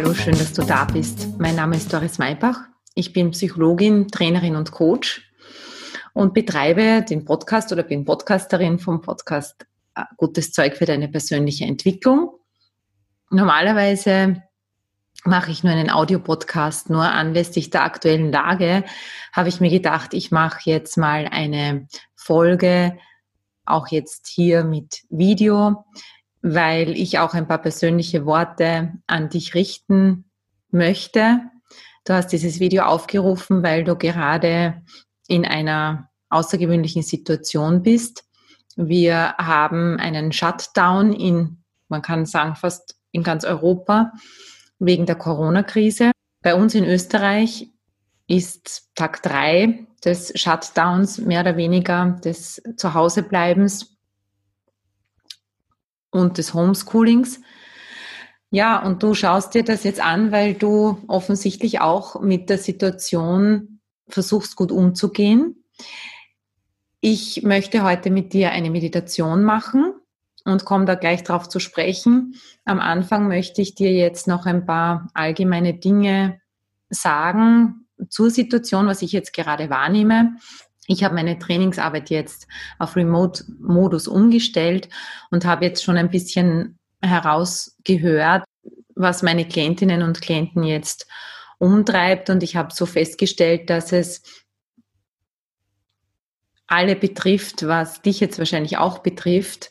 Hallo, schön, dass du da bist. Mein Name ist Doris Maybach. Ich bin Psychologin, Trainerin und Coach und betreibe den Podcast oder bin Podcasterin vom Podcast äh, Gutes Zeug für deine persönliche Entwicklung. Normalerweise mache ich nur einen Audiopodcast, nur anlässlich der aktuellen Lage habe ich mir gedacht, ich mache jetzt mal eine Folge, auch jetzt hier mit Video, weil ich auch ein paar persönliche Worte an dich richten möchte. Du hast dieses Video aufgerufen, weil du gerade in einer außergewöhnlichen Situation bist. Wir haben einen Shutdown in, man kann sagen, fast in ganz Europa wegen der Corona-Krise. Bei uns in Österreich ist Tag drei des Shutdowns mehr oder weniger des Zuhausebleibens und des Homeschoolings. Ja, und du schaust dir das jetzt an, weil du offensichtlich auch mit der Situation versuchst gut umzugehen. Ich möchte heute mit dir eine Meditation machen und komme da gleich drauf zu sprechen. Am Anfang möchte ich dir jetzt noch ein paar allgemeine Dinge sagen zur Situation, was ich jetzt gerade wahrnehme. Ich habe meine Trainingsarbeit jetzt auf Remote-Modus umgestellt und habe jetzt schon ein bisschen herausgehört, was meine Klientinnen und Klienten jetzt umtreibt. Und ich habe so festgestellt, dass es alle betrifft, was dich jetzt wahrscheinlich auch betrifft,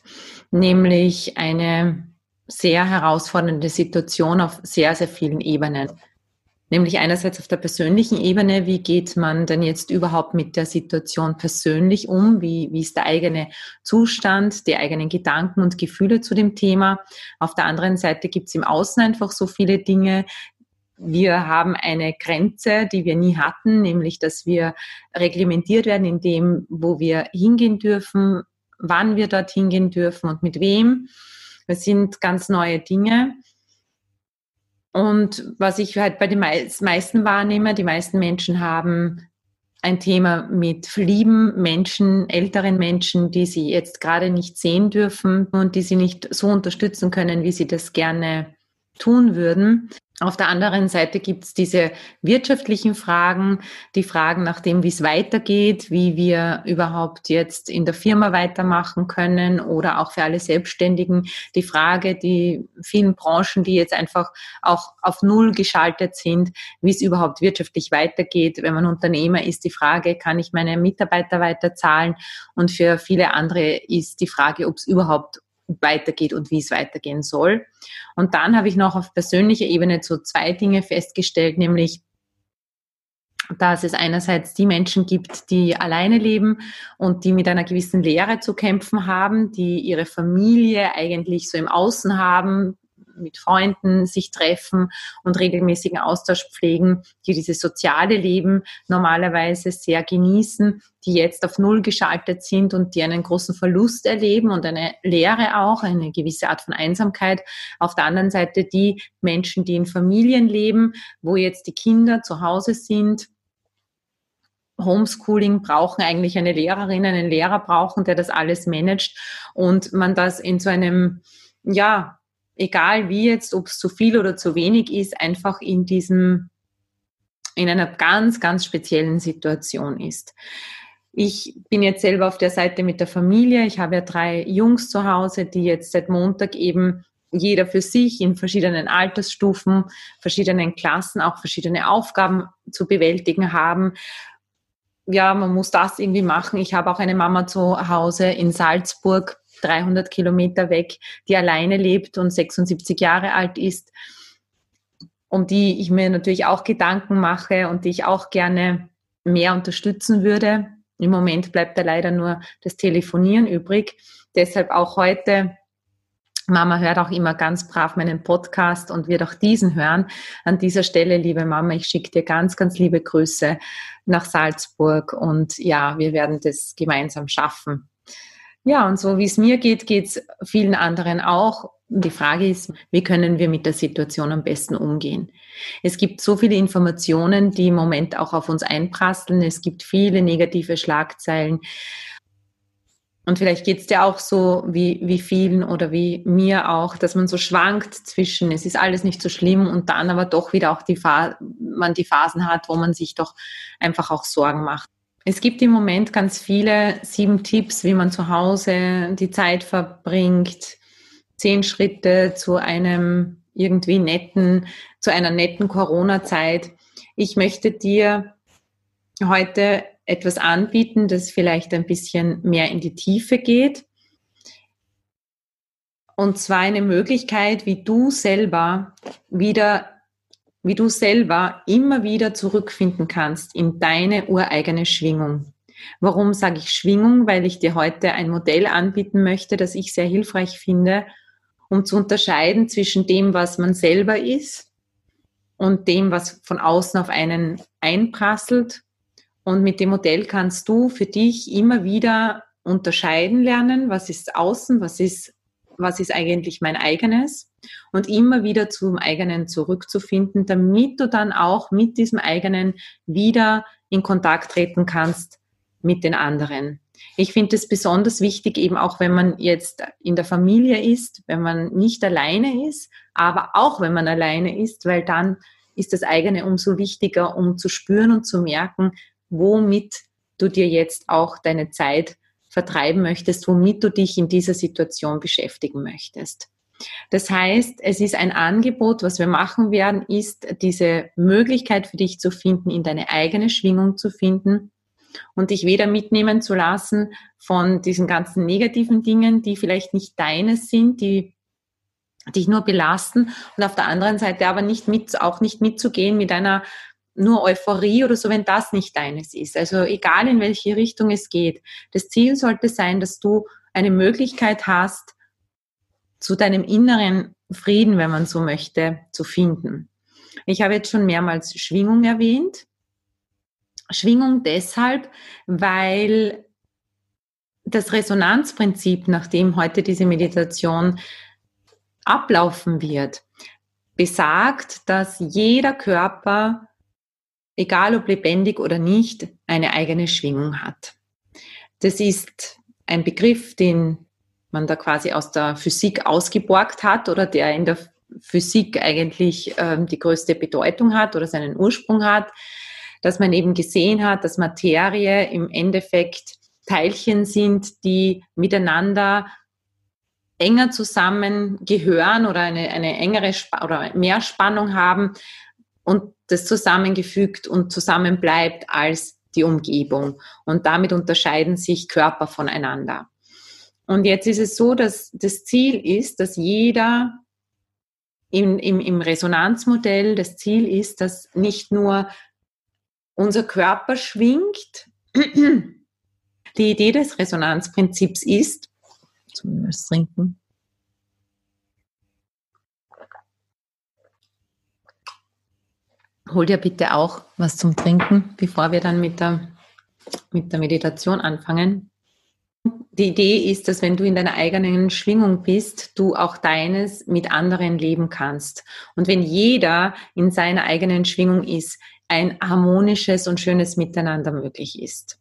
nämlich eine sehr herausfordernde Situation auf sehr, sehr vielen Ebenen. Nämlich einerseits auf der persönlichen Ebene, wie geht man denn jetzt überhaupt mit der Situation persönlich um? Wie, wie ist der eigene Zustand, die eigenen Gedanken und Gefühle zu dem Thema? Auf der anderen Seite gibt es im Außen einfach so viele Dinge. Wir haben eine Grenze, die wir nie hatten, nämlich dass wir reglementiert werden in dem, wo wir hingehen dürfen, wann wir dort hingehen dürfen und mit wem. Das sind ganz neue Dinge. Und was ich halt bei den meisten wahrnehme, die meisten Menschen haben ein Thema mit lieben Menschen, älteren Menschen, die sie jetzt gerade nicht sehen dürfen und die sie nicht so unterstützen können, wie sie das gerne tun würden. Auf der anderen Seite gibt es diese wirtschaftlichen Fragen, die Fragen nach dem, wie es weitergeht, wie wir überhaupt jetzt in der Firma weitermachen können oder auch für alle Selbstständigen die Frage, die vielen Branchen, die jetzt einfach auch auf Null geschaltet sind, wie es überhaupt wirtschaftlich weitergeht. Wenn man Unternehmer ist, die Frage, kann ich meine Mitarbeiter weiterzahlen? Und für viele andere ist die Frage, ob es überhaupt weitergeht und wie es weitergehen soll. Und dann habe ich noch auf persönlicher Ebene so zwei Dinge festgestellt, nämlich dass es einerseits die Menschen gibt, die alleine leben und die mit einer gewissen Leere zu kämpfen haben, die ihre Familie eigentlich so im Außen haben, mit Freunden sich treffen und regelmäßigen Austausch pflegen, die dieses soziale Leben normalerweise sehr genießen, die jetzt auf Null geschaltet sind und die einen großen Verlust erleben und eine Leere auch, eine gewisse Art von Einsamkeit. Auf der anderen Seite die Menschen, die in Familien leben, wo jetzt die Kinder zu Hause sind, Homeschooling brauchen eigentlich eine Lehrerin, einen Lehrer brauchen, der das alles managt und man das in so einem, ja, egal wie jetzt, ob es zu viel oder zu wenig ist, einfach in diesem, in einer ganz, ganz speziellen Situation ist. Ich bin jetzt selber auf der Seite mit der Familie. Ich habe ja drei Jungs zu Hause, die jetzt seit Montag eben jeder für sich in verschiedenen Altersstufen, verschiedenen Klassen auch verschiedene Aufgaben zu bewältigen haben. Ja, man muss das irgendwie machen. Ich habe auch eine Mama zu Hause in Salzburg, 300 Kilometer weg, die alleine lebt und 76 Jahre alt ist, um die ich mir natürlich auch Gedanken mache und die ich auch gerne mehr unterstützen würde. Im Moment bleibt da leider nur das Telefonieren übrig. Deshalb auch heute Mama hört auch immer ganz brav meinen Podcast und wird auch diesen hören. An dieser Stelle, liebe Mama, ich schicke dir ganz, ganz liebe Grüße nach Salzburg und ja, wir werden das gemeinsam schaffen. Ja, und so wie es mir geht, geht es vielen anderen auch. Die Frage ist, wie können wir mit der Situation am besten umgehen? Es gibt so viele Informationen, die im Moment auch auf uns einprasseln. Es gibt viele negative Schlagzeilen. und vielleicht geht es dir auch so wie, wie vielen oder wie mir auch, dass man so schwankt zwischen, es ist alles nicht so schlimm und dann aber doch wieder auch die man die Phasen hat, wo man sich doch einfach auch Sorgen macht. Es gibt im Moment ganz viele sieben Tipps, wie man zu Hause die Zeit verbringt, zehn Schritte zu einem irgendwie netten, zu einer netten Corona-Zeit. Ich möchte dir heute etwas anbieten, das vielleicht ein bisschen mehr in die Tiefe geht. Und zwar eine Möglichkeit, wie du selber wieder, wie du selber immer wieder zurückfinden kannst in deine ureigene Schwingung. Warum sage ich Schwingung? Weil ich dir heute ein Modell anbieten möchte, das ich sehr hilfreich finde, um zu unterscheiden zwischen dem, was man selber ist und dem, was von außen auf einen einprasselt und mit dem Modell kannst du für dich immer wieder unterscheiden lernen, was ist außen, was ist, was ist eigentlich mein eigenes und immer wieder zum eigenen zurückzufinden, damit du dann auch mit diesem eigenen wieder in Kontakt treten kannst mit den anderen. Ich finde es besonders wichtig, eben auch wenn man jetzt in der Familie ist, wenn man nicht alleine ist, aber auch wenn man alleine ist, weil dann ist das eigene umso wichtiger, um zu spüren und zu merken, womit du dir jetzt auch deine Zeit vertreiben möchtest, womit du dich in dieser Situation beschäftigen möchtest. Das heißt, es ist ein Angebot, was wir machen werden, ist diese Möglichkeit für dich zu finden, in deine eigene Schwingung zu finden und dich weder mitnehmen zu lassen von diesen ganzen negativen Dingen, die vielleicht nicht deines sind, die dich nur belasten und auf der anderen Seite aber nicht mit, auch nicht mitzugehen mit einer nur Euphorie oder so, wenn das nicht deines ist. Also egal in welche Richtung es geht. Das Ziel sollte sein, dass du eine Möglichkeit hast, zu deinem inneren Frieden, wenn man so möchte, zu finden. Ich habe jetzt schon mehrmals Schwingung erwähnt. Schwingung deshalb, weil das Resonanzprinzip, nach dem heute diese Meditation ablaufen wird, besagt, dass jeder Körper egal ob lebendig oder nicht, eine eigene Schwingung hat. Das ist ein Begriff, den man da quasi aus der Physik ausgeborgt hat oder der in der Physik eigentlich ähm, die größte Bedeutung hat oder seinen Ursprung hat, dass man eben gesehen hat, dass Materie im Endeffekt Teilchen sind, die miteinander enger zusammengehören oder eine, eine engere Sp oder mehr Spannung haben und das zusammengefügt und zusammen bleibt als die Umgebung. Und damit unterscheiden sich Körper voneinander. Und jetzt ist es so, dass das Ziel ist, dass jeder im, im, im Resonanzmodell, das Ziel ist, dass nicht nur unser Körper schwingt. Die Idee des Resonanzprinzips ist, zumindest trinken, hol dir bitte auch was zum Trinken, bevor wir dann mit der, mit der Meditation anfangen. Die Idee ist, dass wenn du in deiner eigenen Schwingung bist, du auch deines mit anderen leben kannst. Und wenn jeder in seiner eigenen Schwingung ist, ein harmonisches und schönes Miteinander möglich ist.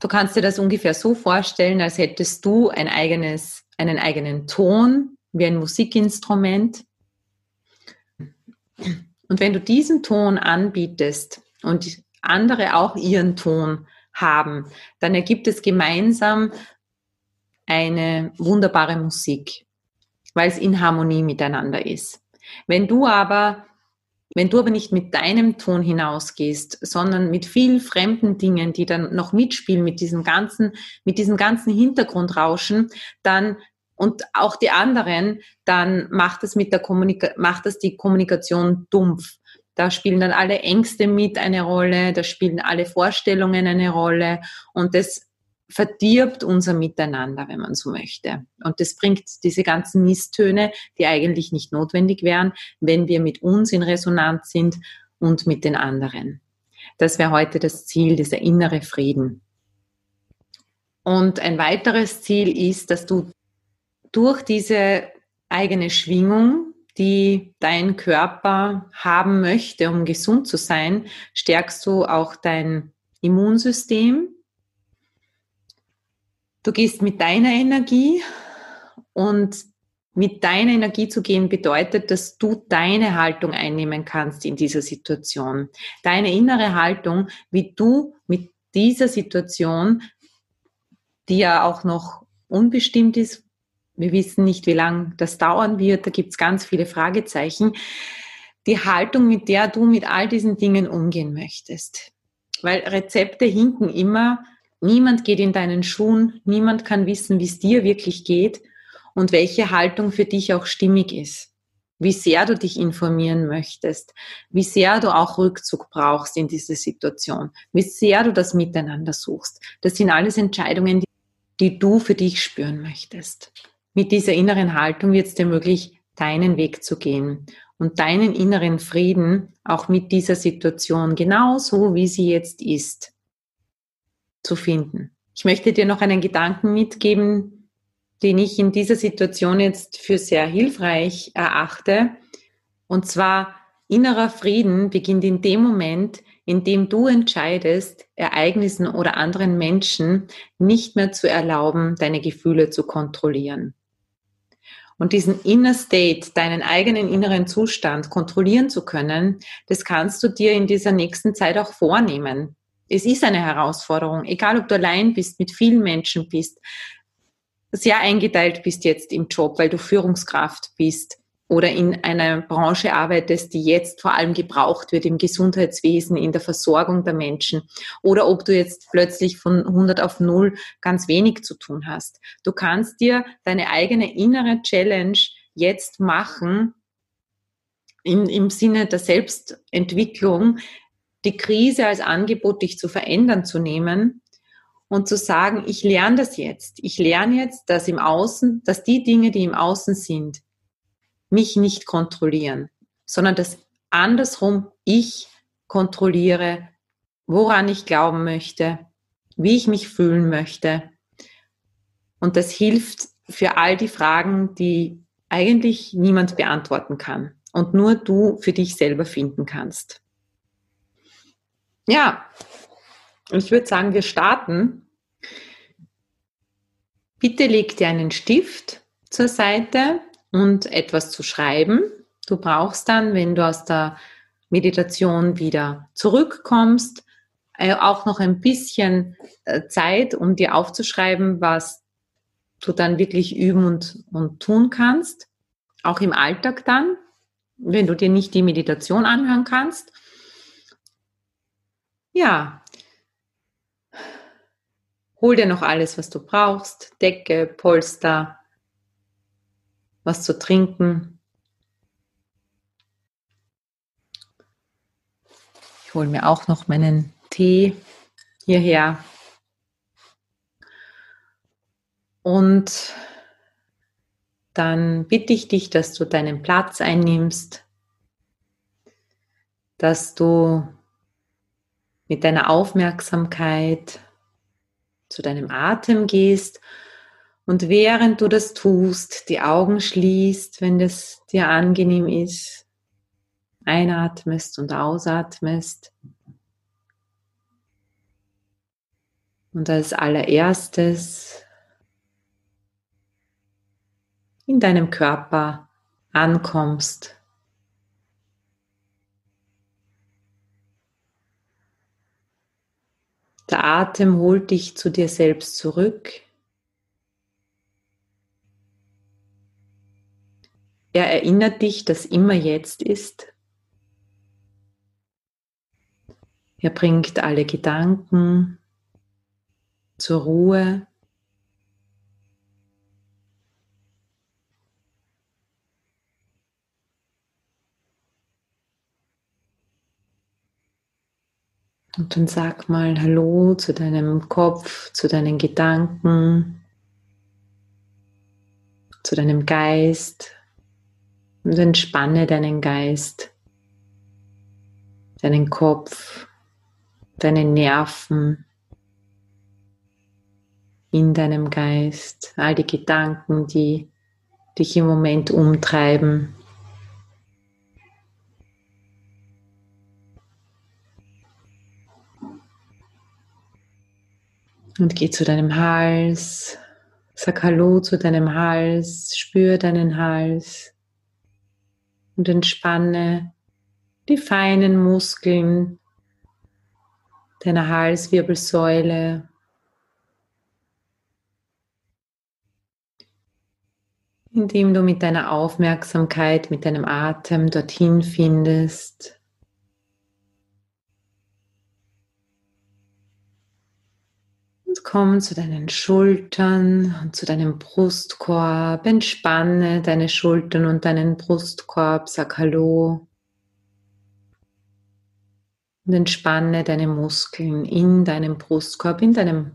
Du kannst dir das ungefähr so vorstellen, als hättest du ein eigenes, einen eigenen Ton, wie ein Musikinstrument. Und wenn du diesen Ton anbietest und andere auch ihren Ton haben, dann ergibt es gemeinsam eine wunderbare Musik, weil es in Harmonie miteinander ist. Wenn du aber wenn du aber nicht mit deinem Ton hinausgehst, sondern mit vielen fremden Dingen, die dann noch mitspielen, mit diesem ganzen, mit diesem ganzen Hintergrundrauschen, dann und auch die anderen, dann macht es mit der Kommunika macht es die Kommunikation dumpf. Da spielen dann alle Ängste mit eine Rolle, da spielen alle Vorstellungen eine Rolle und das verdirbt unser Miteinander, wenn man so möchte. Und das bringt diese ganzen Misstöne, die eigentlich nicht notwendig wären, wenn wir mit uns in Resonanz sind und mit den anderen. Das wäre heute das Ziel, dieser innere Frieden. Und ein weiteres Ziel ist, dass du durch diese eigene Schwingung, die dein Körper haben möchte, um gesund zu sein, stärkst du auch dein Immunsystem. Du gehst mit deiner Energie und mit deiner Energie zu gehen bedeutet, dass du deine Haltung einnehmen kannst in dieser Situation. Deine innere Haltung, wie du mit dieser Situation, die ja auch noch unbestimmt ist, wir wissen nicht, wie lange das dauern wird, da gibt es ganz viele Fragezeichen, die Haltung, mit der du mit all diesen Dingen umgehen möchtest. Weil Rezepte hinken immer, niemand geht in deinen Schuhen, niemand kann wissen, wie es dir wirklich geht und welche Haltung für dich auch stimmig ist. Wie sehr du dich informieren möchtest, wie sehr du auch Rückzug brauchst in diese Situation, wie sehr du das Miteinander suchst. Das sind alles Entscheidungen, die, die du für dich spüren möchtest. Mit dieser inneren Haltung wird es dir möglich, deinen Weg zu gehen und deinen inneren Frieden auch mit dieser Situation genauso, wie sie jetzt ist, zu finden. Ich möchte dir noch einen Gedanken mitgeben, den ich in dieser Situation jetzt für sehr hilfreich erachte. Und zwar, innerer Frieden beginnt in dem Moment, in dem du entscheidest, Ereignissen oder anderen Menschen nicht mehr zu erlauben, deine Gefühle zu kontrollieren. Und diesen Inner State, deinen eigenen inneren Zustand kontrollieren zu können, das kannst du dir in dieser nächsten Zeit auch vornehmen. Es ist eine Herausforderung, egal ob du allein bist, mit vielen Menschen bist, sehr eingeteilt bist jetzt im Job, weil du Führungskraft bist oder in einer Branche arbeitest, die jetzt vor allem gebraucht wird im Gesundheitswesen, in der Versorgung der Menschen, oder ob du jetzt plötzlich von 100 auf 0 ganz wenig zu tun hast. Du kannst dir deine eigene innere Challenge jetzt machen, im, im Sinne der Selbstentwicklung, die Krise als Angebot, dich zu verändern, zu nehmen und zu sagen, ich lerne das jetzt. Ich lerne jetzt, dass im Außen, dass die Dinge, die im Außen sind, mich nicht kontrollieren, sondern dass andersrum ich kontrolliere, woran ich glauben möchte, wie ich mich fühlen möchte. Und das hilft für all die Fragen, die eigentlich niemand beantworten kann und nur du für dich selber finden kannst. Ja, ich würde sagen, wir starten. Bitte leg dir einen Stift zur Seite und etwas zu schreiben. Du brauchst dann, wenn du aus der Meditation wieder zurückkommst, äh, auch noch ein bisschen äh, Zeit, um dir aufzuschreiben, was du dann wirklich üben und, und tun kannst. Auch im Alltag dann, wenn du dir nicht die Meditation anhören kannst. Ja, hol dir noch alles, was du brauchst. Decke, Polster, was zu trinken. Ich hole mir auch noch meinen Tee hierher. Und dann bitte ich dich, dass du deinen Platz einnimmst, dass du mit deiner Aufmerksamkeit zu deinem Atem gehst und während du das tust, die Augen schließt, wenn das dir angenehm ist, einatmest und ausatmest. Und als allererstes in deinem Körper ankommst. Der Atem holt dich zu dir selbst zurück. Er erinnert dich, dass immer jetzt ist. Er bringt alle Gedanken zur Ruhe. Und dann sag mal Hallo zu deinem Kopf, zu deinen Gedanken, zu deinem Geist und entspanne deinen Geist, deinen Kopf, deine Nerven in deinem Geist, all die Gedanken, die dich im Moment umtreiben. Und geh zu deinem Hals. Sag Hallo zu deinem Hals. Spür deinen Hals. Und entspanne die feinen Muskeln deiner Halswirbelsäule. Indem du mit deiner Aufmerksamkeit, mit deinem Atem dorthin findest. Komm zu deinen Schultern und zu deinem Brustkorb. Entspanne deine Schultern und deinen Brustkorb. Sag Hallo. Und entspanne deine Muskeln in deinem Brustkorb, in, deinem,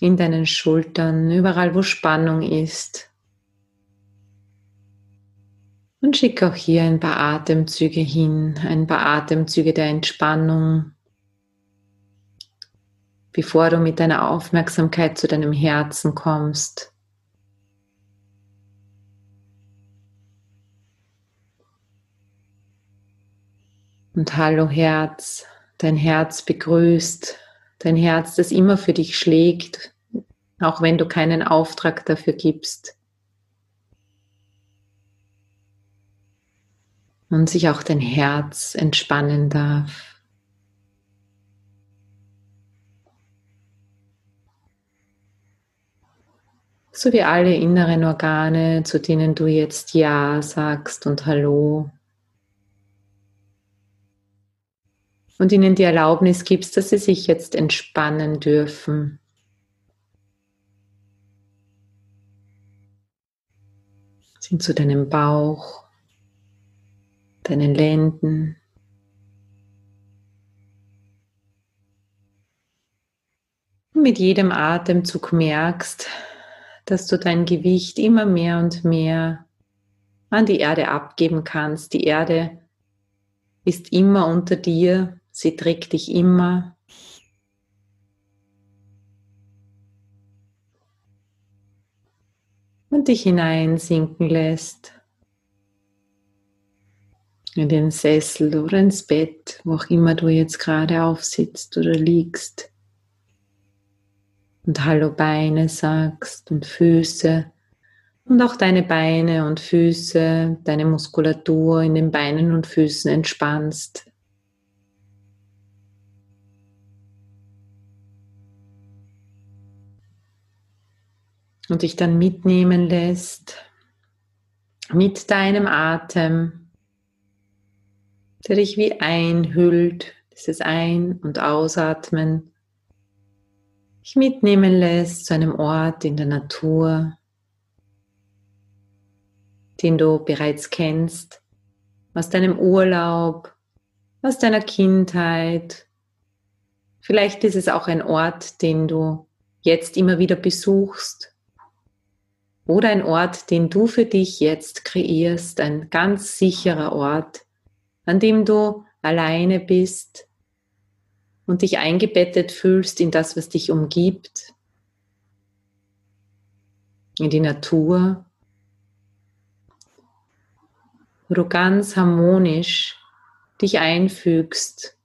in deinen Schultern, überall wo Spannung ist. Und schick auch hier ein paar Atemzüge hin, ein paar Atemzüge der Entspannung bevor du mit deiner Aufmerksamkeit zu deinem Herzen kommst. Und hallo Herz, dein Herz begrüßt, dein Herz, das immer für dich schlägt, auch wenn du keinen Auftrag dafür gibst. Und sich auch dein Herz entspannen darf. So wie alle inneren Organe, zu denen du jetzt Ja sagst und Hallo. Und ihnen die Erlaubnis gibst, dass sie sich jetzt entspannen dürfen. Sind zu deinem Bauch, deinen Lenden. Mit jedem Atemzug merkst, dass du dein Gewicht immer mehr und mehr an die Erde abgeben kannst. Die Erde ist immer unter dir, sie trägt dich immer. Und dich hineinsinken lässt in den Sessel oder ins Bett, wo auch immer du jetzt gerade aufsitzt oder liegst und Hallo Beine sagst und Füße und auch deine Beine und Füße, deine Muskulatur in den Beinen und Füßen entspannst. Und dich dann mitnehmen lässt mit deinem Atem, der dich wie einhüllt, dieses Ein- und Ausatmen dich mitnehmen lässt zu einem Ort in der Natur, den du bereits kennst, aus deinem Urlaub, aus deiner Kindheit. Vielleicht ist es auch ein Ort, den du jetzt immer wieder besuchst oder ein Ort, den du für dich jetzt kreierst, ein ganz sicherer Ort, an dem du alleine bist, und dich eingebettet fühlst in das, was dich umgibt, in die Natur, wo du ganz harmonisch dich einfügst.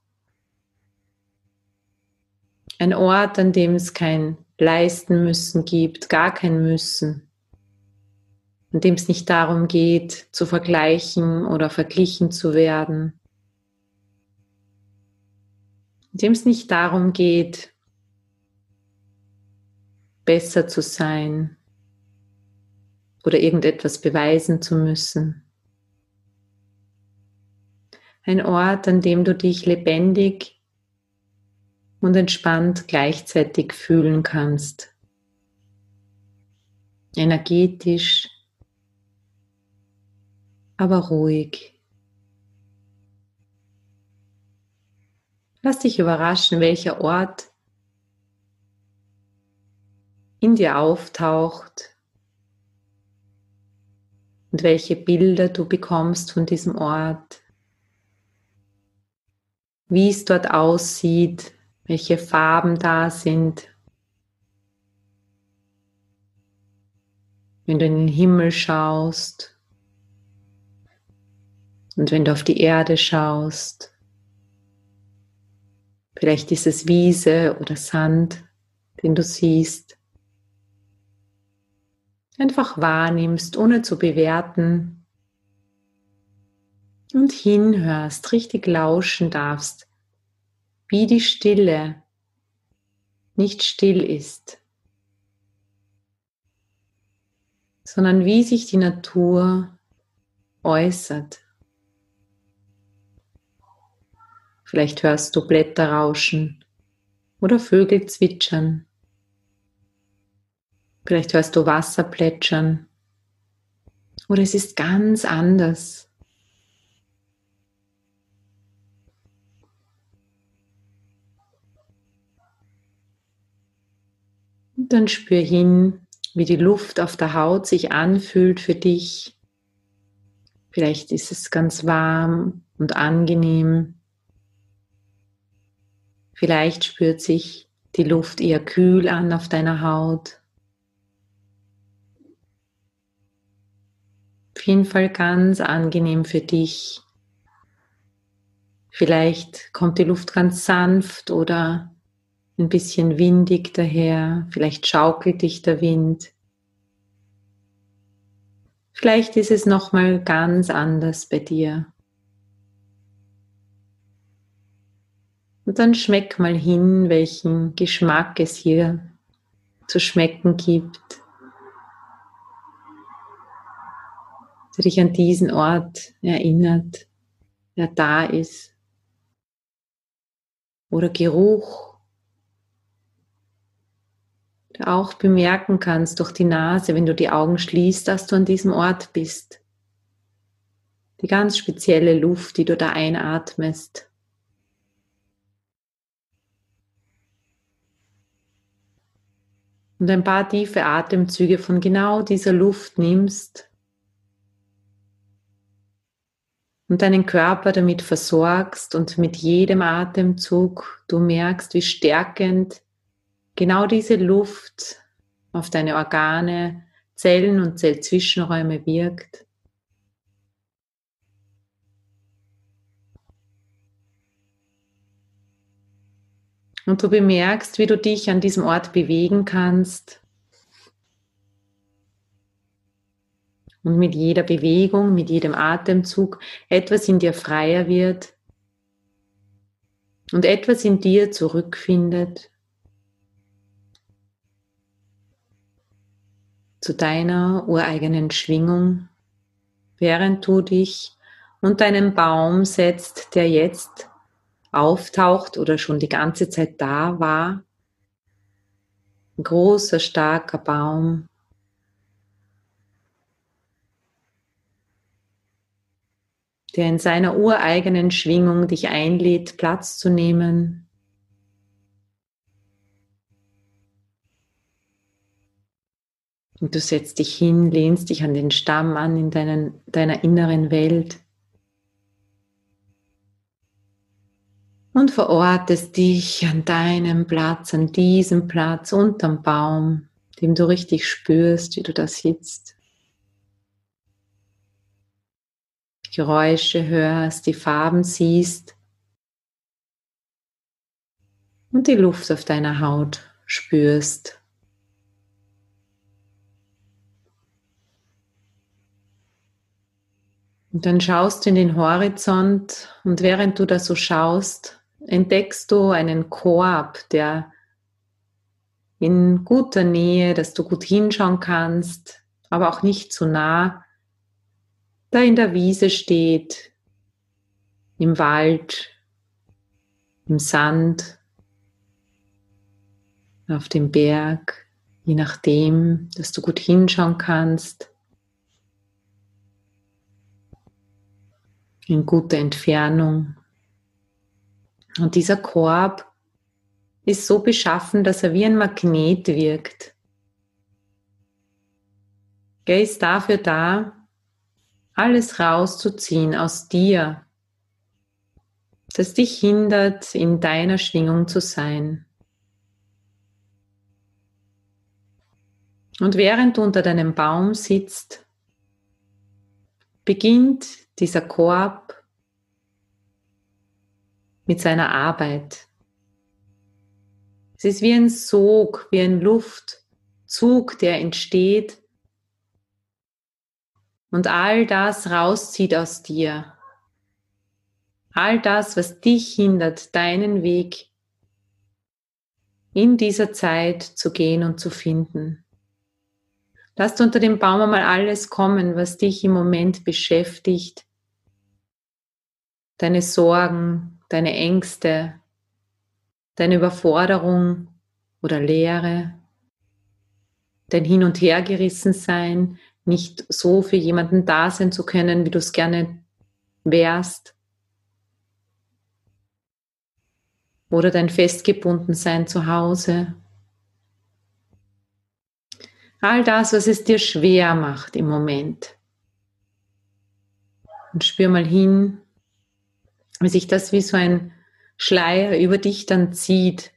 Ein Ort, an dem es kein Leisten müssen gibt, gar kein Müssen, an dem es nicht darum geht, zu vergleichen oder verglichen zu werden, in dem es nicht darum geht, besser zu sein oder irgendetwas beweisen zu müssen. Ein Ort, an dem du dich lebendig und entspannt gleichzeitig fühlen kannst. Energetisch, aber ruhig. Lass dich überraschen, welcher Ort in dir auftaucht und welche Bilder du bekommst von diesem Ort, wie es dort aussieht, welche Farben da sind. Wenn du in den Himmel schaust und wenn du auf die Erde schaust. Vielleicht ist es Wiese oder Sand den du siehst, einfach wahrnimmst, ohne zu bewerten und hinhörst, richtig lauschen darfst, wie die Stille nicht still ist, sondern wie sich die Natur äußert. Vielleicht hörst du Blätter rauschen oder Vögel zwitschern. Vielleicht hörst du Wasser plätschern. Oder es ist ganz anders. Und dann spür hin, wie die Luft auf der Haut sich anfühlt für dich. Vielleicht ist es ganz warm und angenehm. Vielleicht spürt sich die Luft eher kühl an auf deiner Haut. Auf jeden Fall ganz angenehm für dich. Vielleicht kommt die Luft ganz sanft oder ein bisschen windig daher, vielleicht schaukelt dich der Wind. Vielleicht ist es noch mal ganz anders bei dir. Und dann schmeck mal hin, welchen Geschmack es hier zu schmecken gibt. Der dich an diesen Ort erinnert, der da ist. Oder Geruch, du auch bemerken kannst durch die Nase, wenn du die Augen schließt, dass du an diesem Ort bist. Die ganz spezielle Luft, die du da einatmest. Und ein paar tiefe Atemzüge von genau dieser Luft nimmst und deinen Körper damit versorgst und mit jedem Atemzug du merkst, wie stärkend genau diese Luft auf deine Organe, Zellen und Zellzwischenräume wirkt. Und du bemerkst, wie du dich an diesem Ort bewegen kannst. Und mit jeder Bewegung, mit jedem Atemzug etwas in dir freier wird und etwas in dir zurückfindet. zu deiner ureigenen Schwingung, während du dich unter einen Baum setzt, der jetzt auftaucht oder schon die ganze Zeit da war. Ein großer, starker Baum. der in seiner ureigenen Schwingung dich einlädt, Platz zu nehmen, Und du setzt dich hin, lehnst dich an den Stamm an in deinen, deiner inneren Welt und verortest dich an deinem Platz, an diesem Platz unterm Baum, dem du richtig spürst, wie du da sitzt. Geräusche hörst, die Farben siehst und die Luft auf deiner Haut spürst. Und dann schaust du in den Horizont und während du da so schaust, entdeckst du einen Korb, der in guter Nähe, dass du gut hinschauen kannst, aber auch nicht zu nah, da in der Wiese steht, im Wald, im Sand, auf dem Berg, je nachdem, dass du gut hinschauen kannst. in guter Entfernung. Und dieser Korb ist so beschaffen, dass er wie ein Magnet wirkt. Er ist dafür da, alles rauszuziehen aus dir, das dich hindert, in deiner Schwingung zu sein. Und während du unter deinem Baum sitzt, beginnt dieser Korb mit seiner Arbeit. Es ist wie ein Sog, wie ein Luftzug, der entsteht und all das rauszieht aus dir. All das, was dich hindert, deinen Weg in dieser Zeit zu gehen und zu finden. Lass unter dem Baum einmal alles kommen, was dich im Moment beschäftigt. Deine Sorgen, deine Ängste, deine Überforderung oder Leere, dein Hin- und Hergerissen sein, nicht so für jemanden da sein zu können, wie du es gerne wärst. Oder dein Festgebundensein zu Hause. All das, was es dir schwer macht im Moment. Und spür mal hin, wie sich das wie so ein Schleier über dich dann zieht.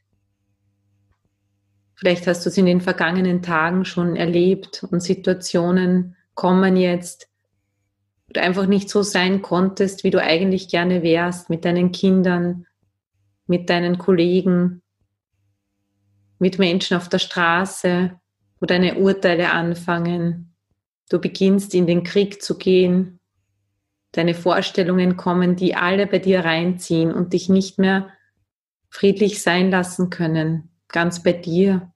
Vielleicht hast du es in den vergangenen Tagen schon erlebt und Situationen kommen jetzt, wo du einfach nicht so sein konntest, wie du eigentlich gerne wärst mit deinen Kindern, mit deinen Kollegen, mit Menschen auf der Straße, wo deine Urteile anfangen. Du beginnst in den Krieg zu gehen. Deine Vorstellungen kommen, die alle bei dir reinziehen und dich nicht mehr friedlich sein lassen können, ganz bei dir.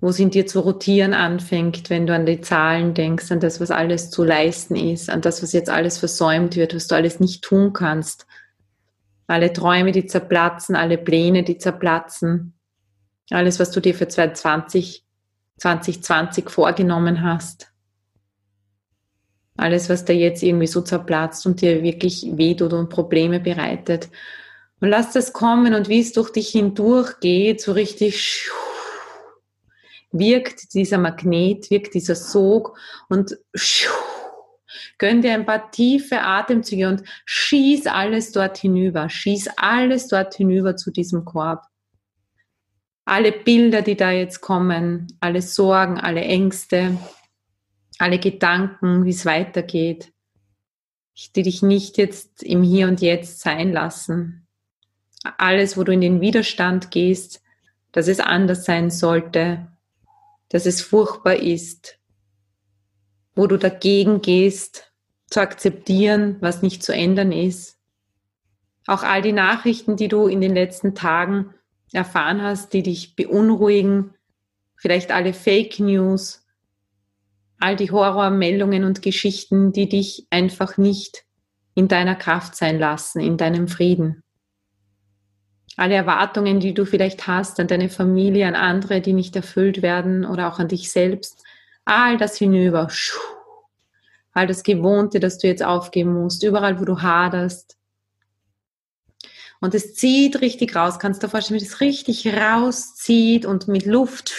wo es in dir zu rotieren anfängt, wenn du an die Zahlen denkst, an das, was alles zu leisten ist, an das, was jetzt alles versäumt wird, was du alles nicht tun kannst. Alle Träume, die zerplatzen, alle Pläne, die zerplatzen, alles, was du dir für 2020, 2020 vorgenommen hast. Alles, was da jetzt irgendwie so zerplatzt und dir wirklich wehtut und Probleme bereitet. Und lass das kommen und wie es durch dich hindurch geht, so richtig wirkt dieser Magnet, wirkt dieser Sog und gönn dir ein paar tiefe Atemzüge und schieß alles dort hinüber, schieß alles dort hinüber zu diesem Korb. Alle Bilder, die da jetzt kommen, alle Sorgen, alle Ängste, alle Gedanken, wie es weitergeht, die dich nicht jetzt im Hier und Jetzt sein lassen. Alles, wo du in den Widerstand gehst, dass es anders sein sollte, dass es furchtbar ist, wo du dagegen gehst, zu akzeptieren, was nicht zu ändern ist. Auch all die Nachrichten, die du in den letzten Tagen erfahren hast, die dich beunruhigen, vielleicht alle Fake News, all die Horrormeldungen und Geschichten, die dich einfach nicht in deiner Kraft sein lassen, in deinem Frieden alle Erwartungen, die du vielleicht hast an deine Familie, an andere, die nicht erfüllt werden oder auch an dich selbst, all das hinüber, all das Gewohnte, das du jetzt aufgeben musst, überall, wo du haderst. Und es zieht richtig raus. Kannst du dir vorstellen, wie es richtig rauszieht und mit Luft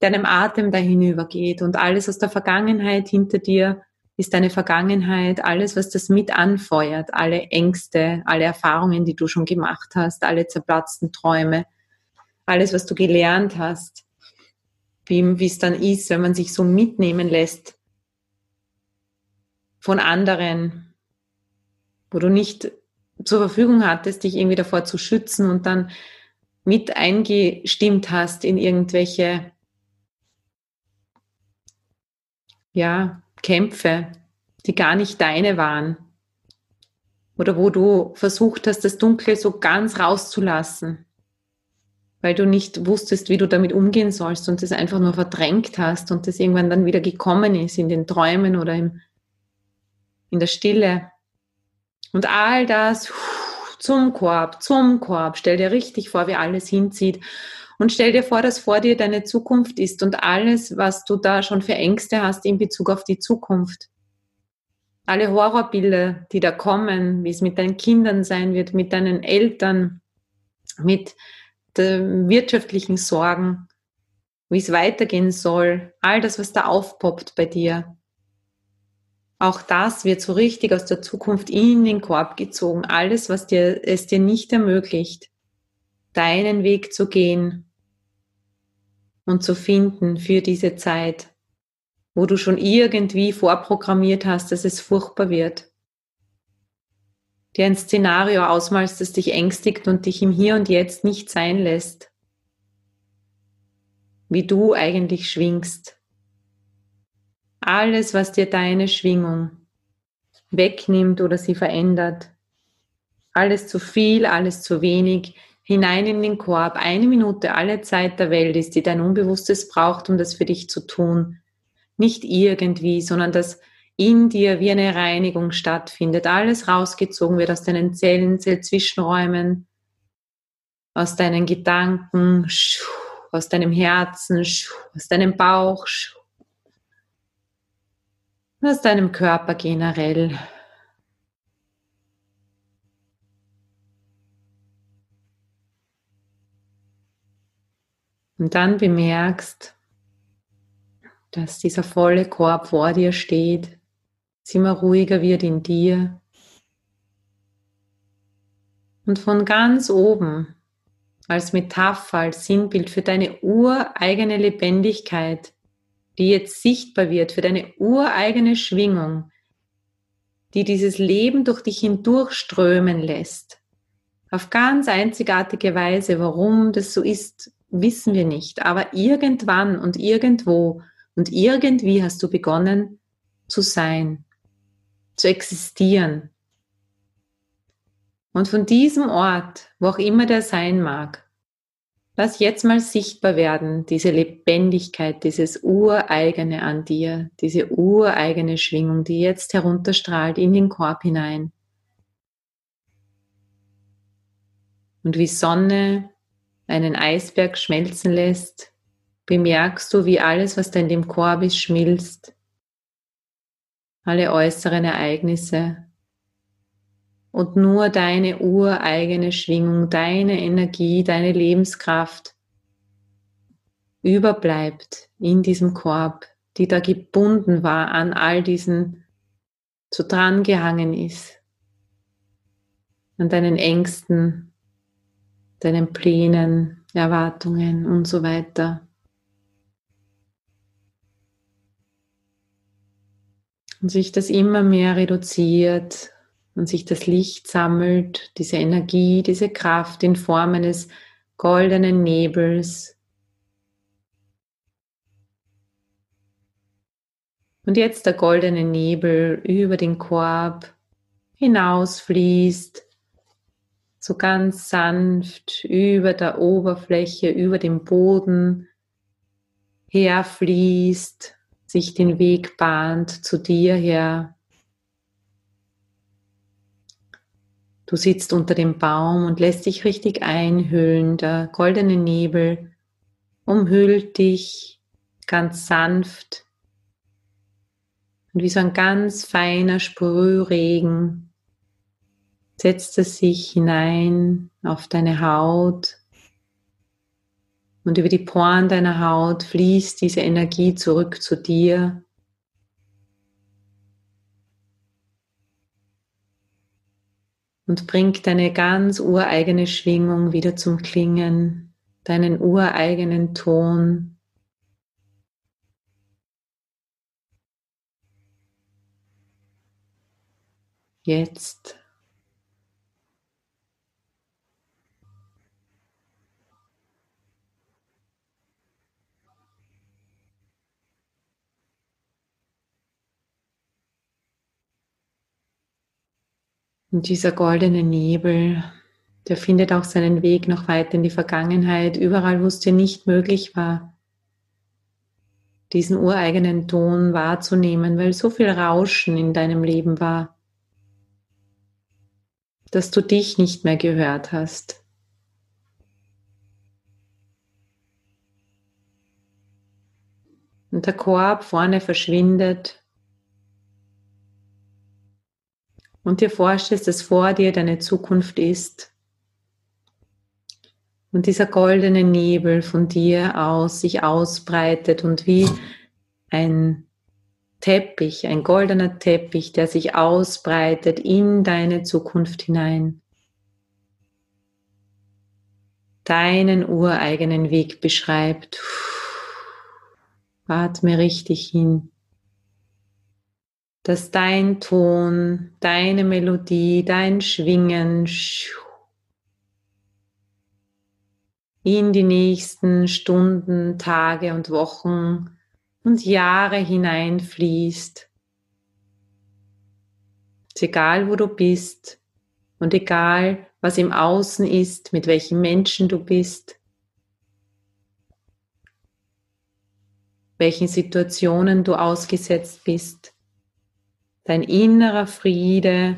deinem Atem da hinüber geht und alles aus der Vergangenheit hinter dir ist deine Vergangenheit, alles, was das mit anfeuert, alle Ängste, alle Erfahrungen, die du schon gemacht hast, alle zerplatzten Träume, alles, was du gelernt hast, wie es dann ist, wenn man sich so mitnehmen lässt von anderen, wo du nicht zur Verfügung hattest, dich irgendwie davor zu schützen und dann mit eingestimmt hast in irgendwelche ja, Kämpfe, die gar nicht deine waren. Oder wo du versucht hast, das Dunkle so ganz rauszulassen, weil du nicht wusstest, wie du damit umgehen sollst und das einfach nur verdrängt hast und das irgendwann dann wieder gekommen ist in den Träumen oder im, in der Stille. Und all das zum Korb, zum Korb. Stell dir richtig vor, wie alles hinzieht. Und stell dir vor, dass vor dir deine Zukunft ist und alles, was du da schon für Ängste hast in Bezug auf die Zukunft. Alle Horrorbilder, die da kommen, wie es mit deinen Kindern sein wird, mit deinen Eltern, mit den wirtschaftlichen Sorgen, wie es weitergehen soll, all das, was da aufpoppt bei dir. Auch das wird so richtig aus der Zukunft in den Korb gezogen. Alles, was dir, es dir nicht ermöglicht, deinen Weg zu gehen, und zu finden für diese Zeit, wo du schon irgendwie vorprogrammiert hast, dass es furchtbar wird. dir ein Szenario ausmalst, das dich ängstigt und dich im Hier und Jetzt nicht sein lässt, wie du eigentlich schwingst. Alles, was dir deine Schwingung wegnimmt oder sie verändert, alles zu viel, alles zu wenig, hinein in den Korb, eine Minute, alle Zeit der Welt ist, die dein Unbewusstes braucht, um das für dich zu tun. Nicht irgendwie, sondern dass in dir wie eine Reinigung stattfindet. Alles rausgezogen wird aus deinen Zellen, Zellzwischenräumen, aus deinen Gedanken, aus deinem Herzen, aus deinem Bauch, aus deinem Körper generell. Und dann bemerkst, dass dieser volle Korb vor dir steht, es immer ruhiger wird in dir. Und von ganz oben, als Metapher, als Sinnbild für deine ureigene Lebendigkeit, die jetzt sichtbar wird, für deine ureigene Schwingung, die dieses Leben durch dich hindurchströmen lässt. Auf ganz einzigartige Weise, warum das so ist, wissen wir nicht. Aber irgendwann und irgendwo und irgendwie hast du begonnen zu sein, zu existieren. Und von diesem Ort, wo auch immer der sein mag, lass jetzt mal sichtbar werden, diese Lebendigkeit, dieses Ureigene an dir, diese ureigene Schwingung, die jetzt herunterstrahlt in den Korb hinein. Und wie Sonne einen Eisberg schmelzen lässt, bemerkst du, wie alles, was da in dem Korb ist, schmilzt. Alle äußeren Ereignisse. Und nur deine ureigene Schwingung, deine Energie, deine Lebenskraft überbleibt in diesem Korb, die da gebunden war an all diesen, so dran gehangen ist, an deinen Ängsten, deinen Plänen, Erwartungen und so weiter. Und sich das immer mehr reduziert und sich das Licht sammelt, diese Energie, diese Kraft in Form eines goldenen Nebels. Und jetzt der goldene Nebel über den Korb hinausfließt so ganz sanft über der Oberfläche, über dem Boden herfließt, sich den Weg bahnt zu dir her. Du sitzt unter dem Baum und lässt dich richtig einhüllen. Der goldene Nebel umhüllt dich ganz sanft. Und wie so ein ganz feiner Sprühregen setzt es sich hinein auf deine Haut und über die Poren deiner Haut fließt diese Energie zurück zu dir. Und bringt deine ganz ureigene Schwingung wieder zum Klingen, deinen ureigenen Ton. Jetzt Und dieser goldene Nebel, der findet auch seinen Weg noch weit in die Vergangenheit, überall, wo es dir nicht möglich war, diesen ureigenen Ton wahrzunehmen, weil so viel Rauschen in deinem Leben war, dass du dich nicht mehr gehört hast. Und der Korb vorne verschwindet und dir vorstellst, dass vor dir deine Zukunft ist und dieser goldene Nebel von dir aus sich ausbreitet und wie ein Teppich, ein goldener Teppich, der sich ausbreitet in deine Zukunft hinein, deinen ureigenen Weg beschreibt. Atme richtig hin. Dass dein Ton, deine Melodie, dein Schwingen in die nächsten Stunden, Tage und Wochen und Jahre hineinfließt. Egal, wo du bist und egal, was im Außen ist, mit welchen Menschen du bist, welchen Situationen du ausgesetzt bist. Dein innerer Friede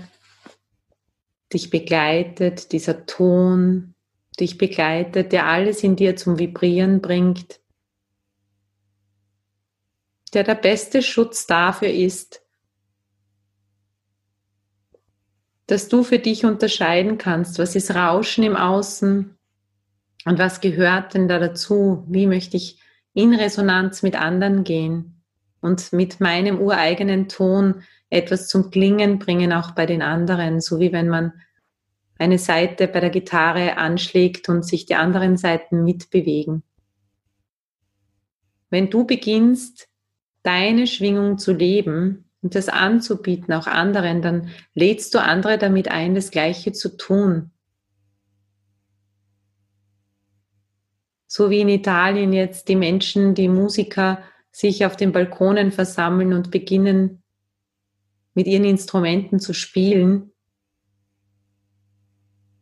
dich begleitet, dieser Ton dich begleitet, der alles in dir zum Vibrieren bringt, der der beste Schutz dafür ist, dass du für dich unterscheiden kannst, was ist Rauschen im Außen und was gehört denn da dazu, wie möchte ich in Resonanz mit anderen gehen und mit meinem ureigenen Ton etwas zum Klingen bringen, auch bei den anderen, so wie wenn man eine Seite bei der Gitarre anschlägt und sich die anderen Seiten mitbewegen. Wenn du beginnst, deine Schwingung zu leben und das anzubieten, auch anderen, dann lädst du andere damit ein, das Gleiche zu tun. so wie in Italien jetzt die Menschen, die Musiker sich auf den Balkonen versammeln und beginnen mit ihren Instrumenten zu spielen,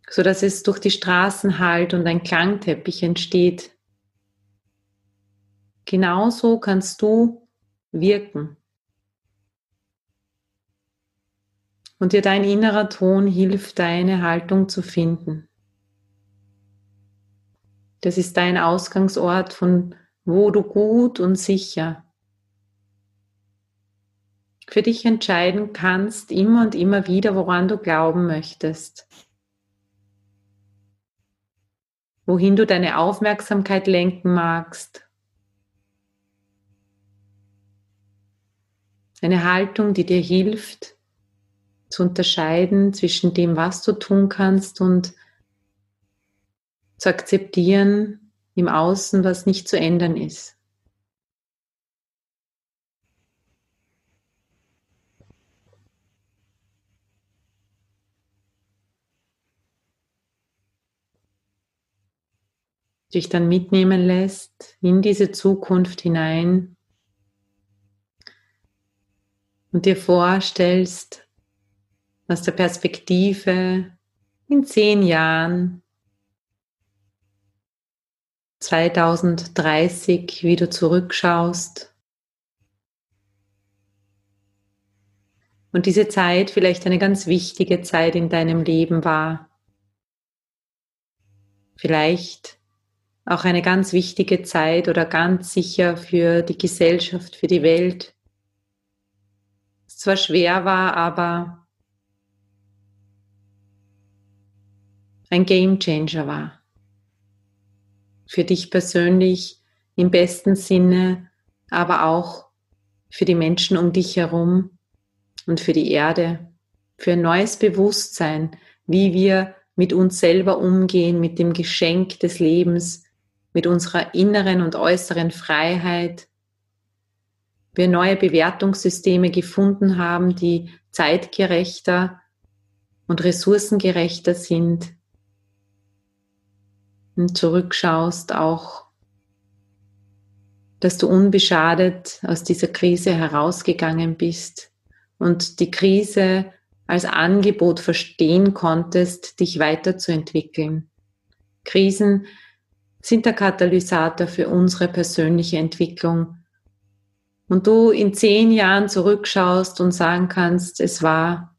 so dass es durch die Straßen halt und ein Klangteppich entsteht. Genauso kannst du wirken. Und dir dein innerer Ton hilft, deine Haltung zu finden. Das ist dein Ausgangsort, von wo du gut und sicher für dich entscheiden kannst, immer und immer wieder, woran du glauben möchtest. Wohin du deine Aufmerksamkeit lenken magst. Eine Haltung, die dir hilft, zu unterscheiden zwischen dem, was du tun kannst und zu akzeptieren im Außen, was nicht zu ändern ist. Dich dann mitnehmen lässt in diese Zukunft hinein und dir vorstellst, aus der Perspektive in zehn Jahren 2030, wie du zurückschaust. Und diese Zeit vielleicht eine ganz wichtige Zeit in deinem Leben war. Vielleicht auch eine ganz wichtige Zeit oder ganz sicher für die Gesellschaft, für die Welt. Es zwar schwer war, aber ein Game Changer war für dich persönlich im besten Sinne, aber auch für die Menschen um dich herum und für die Erde, für ein neues Bewusstsein, wie wir mit uns selber umgehen, mit dem Geschenk des Lebens, mit unserer inneren und äußeren Freiheit. Wir neue Bewertungssysteme gefunden haben, die zeitgerechter und ressourcengerechter sind und zurückschaust, auch, dass du unbeschadet aus dieser Krise herausgegangen bist und die Krise als Angebot verstehen konntest, dich weiterzuentwickeln. Krisen sind der Katalysator für unsere persönliche Entwicklung. Und du in zehn Jahren zurückschaust und sagen kannst, es war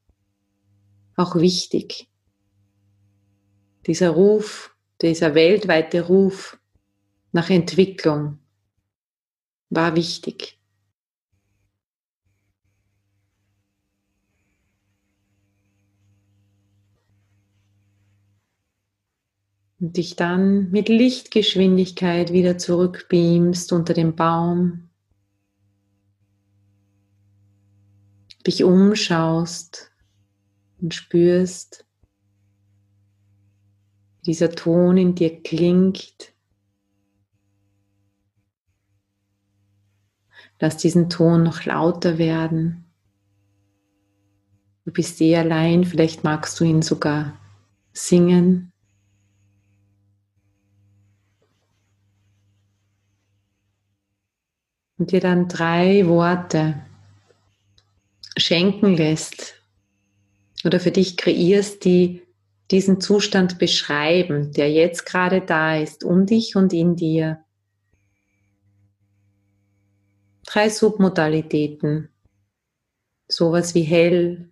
auch wichtig. Dieser Ruf dieser weltweite Ruf nach Entwicklung war wichtig. Und dich dann mit Lichtgeschwindigkeit wieder zurückbeamst unter dem Baum. Dich umschaust und spürst, dieser Ton in dir klingt. Lass diesen Ton noch lauter werden. Du bist eh allein, vielleicht magst du ihn sogar singen. Und dir dann drei Worte schenken lässt oder für dich kreierst, die diesen Zustand beschreiben, der jetzt gerade da ist, um dich und in dir. Drei Submodalitäten. Sowas wie hell,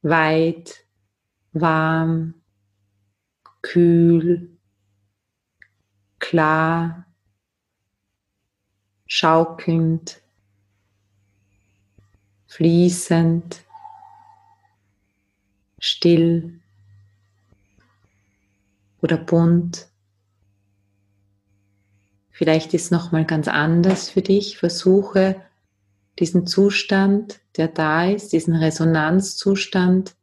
weit, warm, kühl, klar, schaukelnd, fließend, still oder bunt. Vielleicht ist noch mal ganz anders für dich. Versuche diesen Zustand, der da ist, diesen Resonanzzustand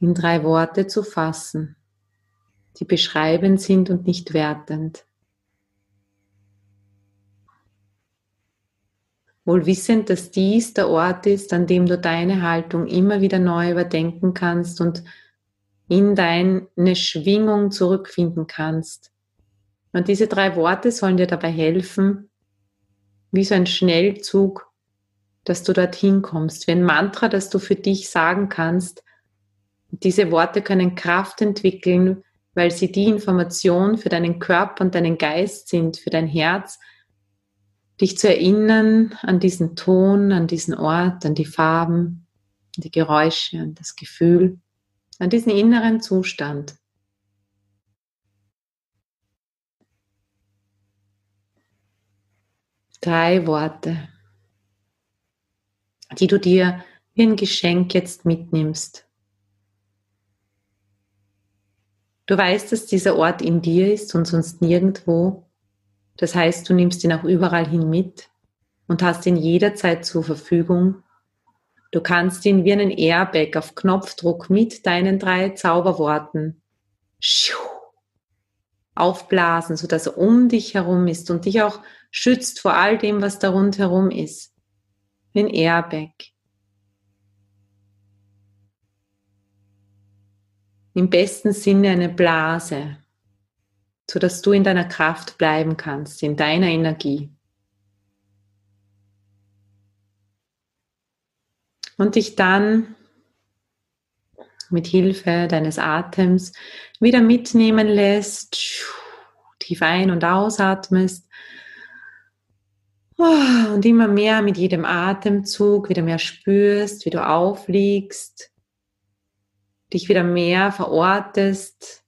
in drei Worte zu fassen, die beschreibend sind und nicht wertend. Wohl wissend, dass dies der Ort ist, an dem du deine Haltung immer wieder neu überdenken kannst und in deine Schwingung zurückfinden kannst. Und diese drei Worte sollen dir dabei helfen, wie so ein Schnellzug, dass du dorthin kommst, wie ein Mantra, das du für dich sagen kannst. Diese Worte können Kraft entwickeln, weil sie die Information für deinen Körper und deinen Geist sind, für dein Herz, dich zu erinnern an diesen Ton, an diesen Ort, an die Farben, an die Geräusche, an das Gefühl an diesen inneren Zustand. Drei Worte, die du dir wie ein Geschenk jetzt mitnimmst. Du weißt, dass dieser Ort in dir ist und sonst nirgendwo. Das heißt, du nimmst ihn auch überall hin mit und hast ihn jederzeit zur Verfügung Du kannst ihn wie einen Airbag auf Knopfdruck mit deinen drei Zauberworten aufblasen, sodass er um dich herum ist und dich auch schützt vor all dem, was da rundherum ist. Ein Airbag. Im besten Sinne eine Blase, sodass du in deiner Kraft bleiben kannst, in deiner Energie. und dich dann mit Hilfe deines Atems wieder mitnehmen lässt, tief ein- und ausatmest und immer mehr mit jedem Atemzug wieder mehr spürst, wie du aufliegst, dich wieder mehr verortest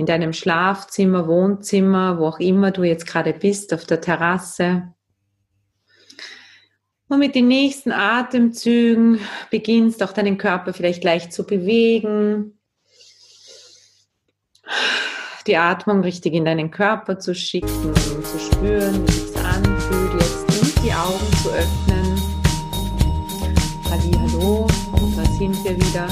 in deinem Schlafzimmer, Wohnzimmer, wo auch immer du jetzt gerade bist, auf der Terrasse. Und mit den nächsten Atemzügen beginnst auch deinen Körper vielleicht leicht zu bewegen. Die Atmung richtig in deinen Körper zu schicken und zu spüren, wie es anfühlt, jetzt und die Augen zu öffnen. Halli, hallo, da sind wir wieder.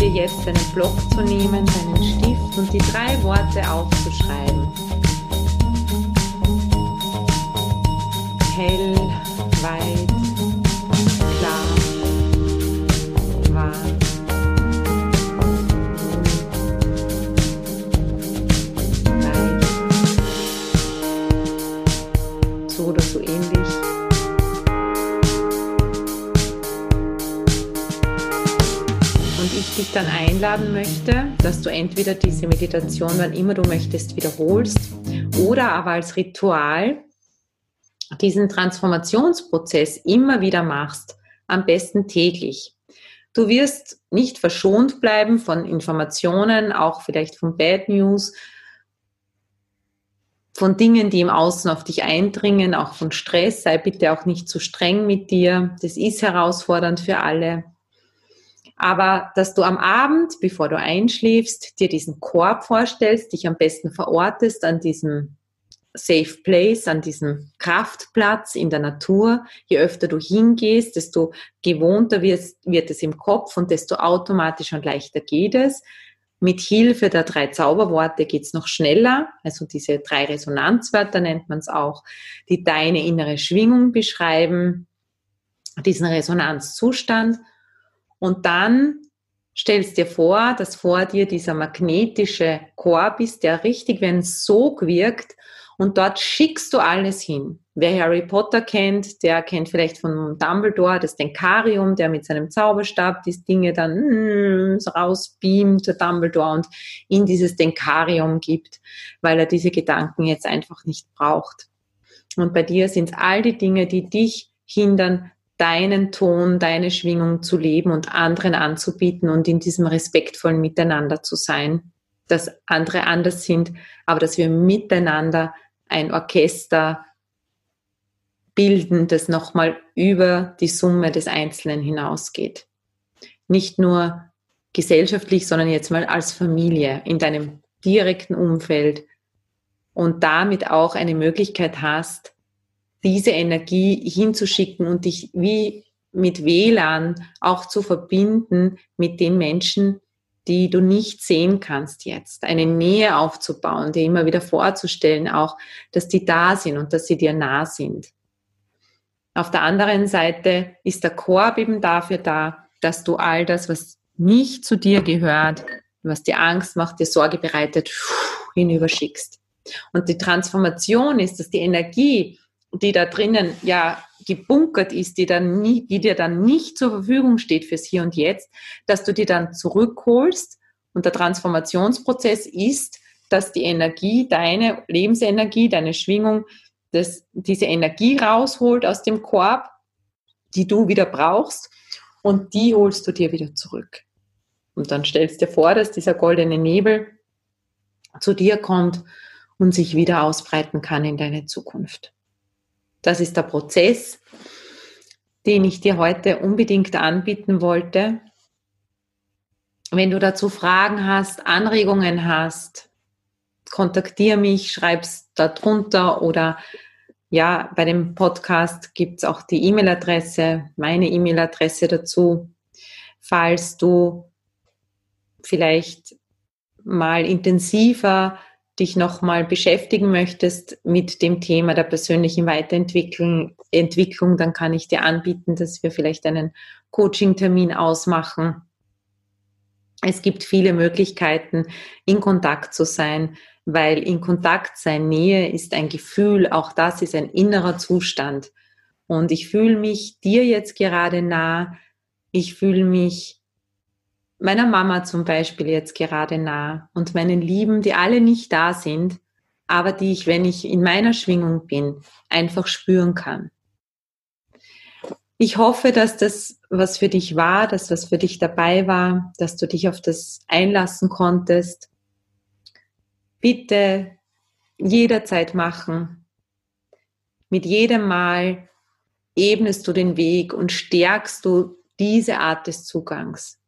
Dir jetzt einen Block zu nehmen, deinen Stift und die drei Worte aufzuschreiben. Hell, weit, dich dann einladen möchte, dass du entweder diese Meditation, wann immer du möchtest, wiederholst oder aber als Ritual diesen Transformationsprozess immer wieder machst, am besten täglich. Du wirst nicht verschont bleiben von Informationen, auch vielleicht von Bad News, von Dingen, die im Außen auf dich eindringen, auch von Stress. Sei bitte auch nicht zu streng mit dir. Das ist herausfordernd für alle. Aber dass du am Abend, bevor du einschläfst, dir diesen Korb vorstellst, dich am besten verortest an diesem Safe Place, an diesem Kraftplatz in der Natur. Je öfter du hingehst, desto gewohnter wird, es im Kopf und desto automatisch und leichter geht es. Mit Hilfe der drei Zauberworte geht es noch schneller, also diese drei Resonanzwörter nennt man es auch, die deine innere Schwingung beschreiben. diesen Resonanzzustand. Und dann stellst dir vor, dass vor dir dieser magnetische Korb ist, der richtig wie ein Sog wirkt und dort schickst du alles hin. Wer Harry Potter kennt, der kennt vielleicht von Dumbledore das Denkarium, der mit seinem Zauberstab die Dinge dann mm, rausbeamt, der Dumbledore, und in dieses Denkarium gibt, weil er diese Gedanken jetzt einfach nicht braucht. Und bei dir sind all die Dinge, die dich hindern, deinen Ton, deine Schwingung zu leben und anderen anzubieten und in diesem respektvollen Miteinander zu sein, dass andere anders sind, aber dass wir miteinander ein Orchester bilden, das nochmal über die Summe des Einzelnen hinausgeht. Nicht nur gesellschaftlich, sondern jetzt mal als Familie in deinem direkten Umfeld und damit auch eine Möglichkeit hast, diese Energie hinzuschicken und dich wie mit WLAN auch zu verbinden mit den Menschen, die du nicht sehen kannst jetzt, eine Nähe aufzubauen, dir immer wieder vorzustellen, auch, dass die da sind und dass sie dir nah sind. Auf der anderen Seite ist der Korb eben dafür da, dass du all das, was nicht zu dir gehört, was dir Angst macht, dir Sorge bereitet, hinüberschickst. Und die Transformation ist, dass die Energie, die da drinnen ja gebunkert ist, die, dann nie, die dir dann nicht zur Verfügung steht fürs Hier und Jetzt, dass du die dann zurückholst. Und der Transformationsprozess ist, dass die Energie, deine Lebensenergie, deine Schwingung, das, diese Energie rausholt aus dem Korb, die du wieder brauchst, und die holst du dir wieder zurück. Und dann stellst du dir vor, dass dieser goldene Nebel zu dir kommt und sich wieder ausbreiten kann in deine Zukunft. Das ist der Prozess, den ich dir heute unbedingt anbieten wollte. Wenn du dazu Fragen hast, Anregungen hast, kontaktiere mich, schreib's da drunter oder ja, bei dem Podcast gibt's auch die E-Mail-Adresse, meine E-Mail-Adresse dazu. Falls du vielleicht mal intensiver dich nochmal beschäftigen möchtest mit dem Thema der persönlichen Weiterentwicklung, Entwicklung, dann kann ich dir anbieten, dass wir vielleicht einen Coaching-Termin ausmachen. Es gibt viele Möglichkeiten, in Kontakt zu sein, weil in Kontakt sein, Nähe ist ein Gefühl, auch das ist ein innerer Zustand. Und ich fühle mich dir jetzt gerade nah, ich fühle mich meiner Mama zum Beispiel jetzt gerade nah und meinen Lieben, die alle nicht da sind, aber die ich, wenn ich in meiner Schwingung bin, einfach spüren kann. Ich hoffe, dass das, was für dich war, dass was für dich dabei war, dass du dich auf das einlassen konntest. Bitte jederzeit machen. Mit jedem Mal ebnest du den Weg und stärkst du diese Art des Zugangs.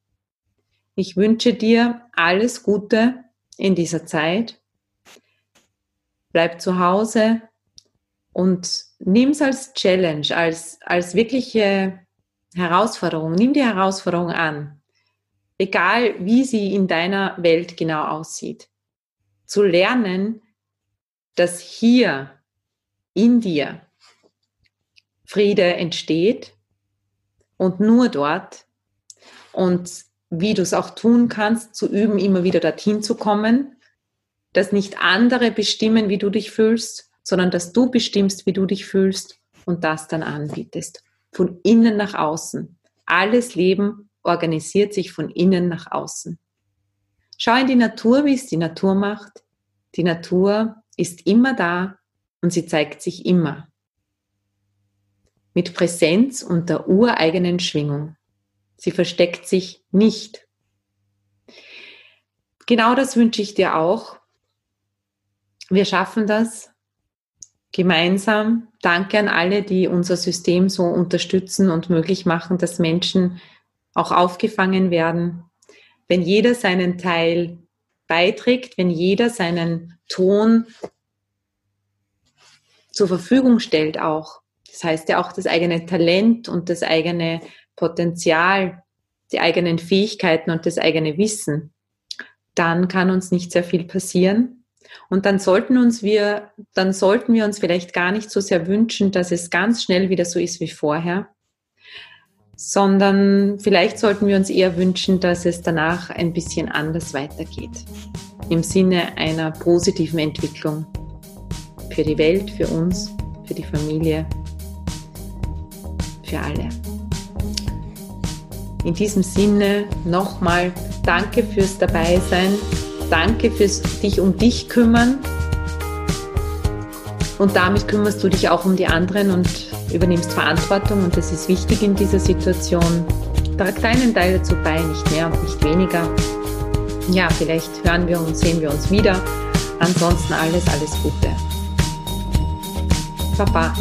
Ich wünsche dir alles Gute in dieser Zeit. Bleib zu Hause und nimm es als Challenge, als, als wirkliche Herausforderung. Nimm die Herausforderung an, egal wie sie in deiner Welt genau aussieht. Zu lernen, dass hier in dir Friede entsteht und nur dort und wie du es auch tun kannst, zu üben, immer wieder dorthin zu kommen, dass nicht andere bestimmen, wie du dich fühlst, sondern dass du bestimmst, wie du dich fühlst und das dann anbietest. Von innen nach außen. Alles Leben organisiert sich von innen nach außen. Schau in die Natur, wie es die Natur macht. Die Natur ist immer da und sie zeigt sich immer. Mit Präsenz und der ureigenen Schwingung. Sie versteckt sich nicht. Genau das wünsche ich dir auch. Wir schaffen das gemeinsam. Danke an alle, die unser System so unterstützen und möglich machen, dass Menschen auch aufgefangen werden. Wenn jeder seinen Teil beiträgt, wenn jeder seinen Ton zur Verfügung stellt auch. Das heißt ja auch das eigene Talent und das eigene Potenzial, die eigenen Fähigkeiten und das eigene Wissen, dann kann uns nicht sehr viel passieren. Und dann sollten uns wir, dann sollten wir uns vielleicht gar nicht so sehr wünschen, dass es ganz schnell wieder so ist wie vorher, sondern vielleicht sollten wir uns eher wünschen, dass es danach ein bisschen anders weitergeht. Im Sinne einer positiven Entwicklung für die Welt, für uns, für die Familie, für alle. In diesem Sinne nochmal danke fürs Dabeisein, danke fürs dich um dich kümmern und damit kümmerst du dich auch um die anderen und übernimmst Verantwortung und das ist wichtig in dieser Situation. Trag deinen Teil dazu bei, nicht mehr und nicht weniger. Ja, vielleicht hören wir und sehen wir uns wieder. Ansonsten alles, alles Gute. Baba.